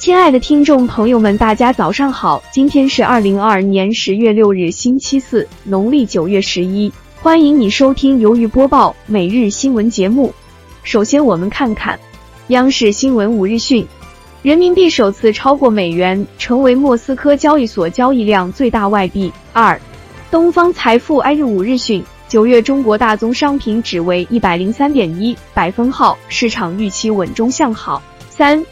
亲爱的听众朋友们，大家早上好！今天是二零二二年十月六日，星期四，农历九月十一。欢迎你收听由于播报每日新闻节目。首先，我们看看央视新闻五日讯：人民币首次超过美元，成为莫斯科交易所交易量最大外币。二，东方财富 i 日五日讯：九月中国大宗商品值为一百零三点一百分号，市场预期稳中向好。三。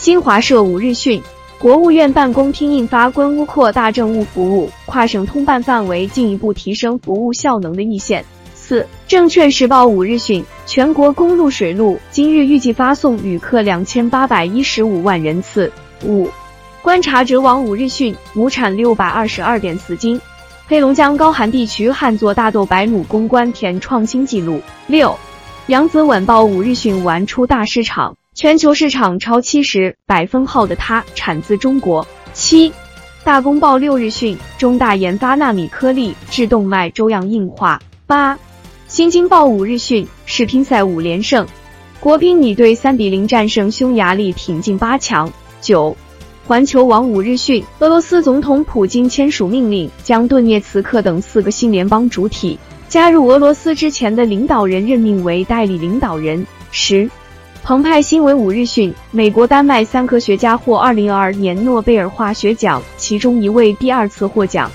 新华社五日讯，国务院办公厅印发关乌扩大政务服务跨省通办范围，进一步提升服务效能的意见。四，证券时报五日讯，全国公路水路今日预计发送旅客两千八百一十五万人次。五，观察者网五日讯，亩产六百二十二点四斤，黑龙江高寒地区旱作大豆百亩攻关田创新纪录。六，扬子晚报五日讯，玩出大市场。全球市场超七十百分号的它产自中国。七，大公报六日讯，中大研发纳米颗粒致动脉粥样硬化。八，新京报五日讯，世乒赛五连胜，国乒女队三比零战胜匈牙利，挺进八强。九，环球网五日讯，俄罗斯总统普京签署命令，将顿涅茨克等四个新联邦主体加入俄罗斯之前的领导人任命为代理领导人。十。澎湃新闻五日讯，美国丹麦三科学家获二零二二年诺贝尔化学奖，其中一位第二次获奖。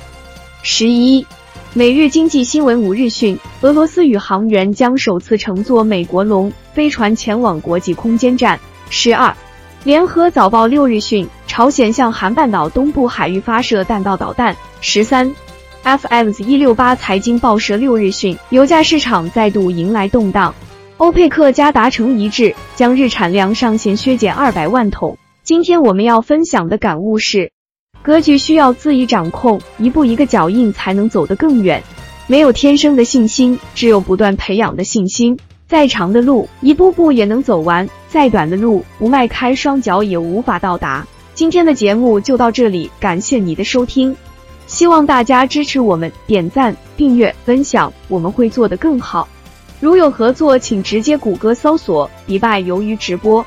十一，每日经济新闻五日讯，俄罗斯宇航员将首次乘坐美国龙飞船前往国际空间站。十二，联合早报六日讯，朝鲜向韩半岛东部海域发射弹道导弹。十三，FX 一六八财经报社六日讯，油价市场再度迎来动荡。欧佩克加达成一致，将日产量上限削减二百万桶。今天我们要分享的感悟是：格局需要自己掌控，一步一个脚印才能走得更远。没有天生的信心，只有不断培养的信心。再长的路，一步步也能走完；再短的路，不迈开双脚也无法到达。今天的节目就到这里，感谢你的收听，希望大家支持我们，点赞、订阅、分享，我们会做得更好。如有合作，请直接谷歌搜索“迪拜鱿鱼直播”。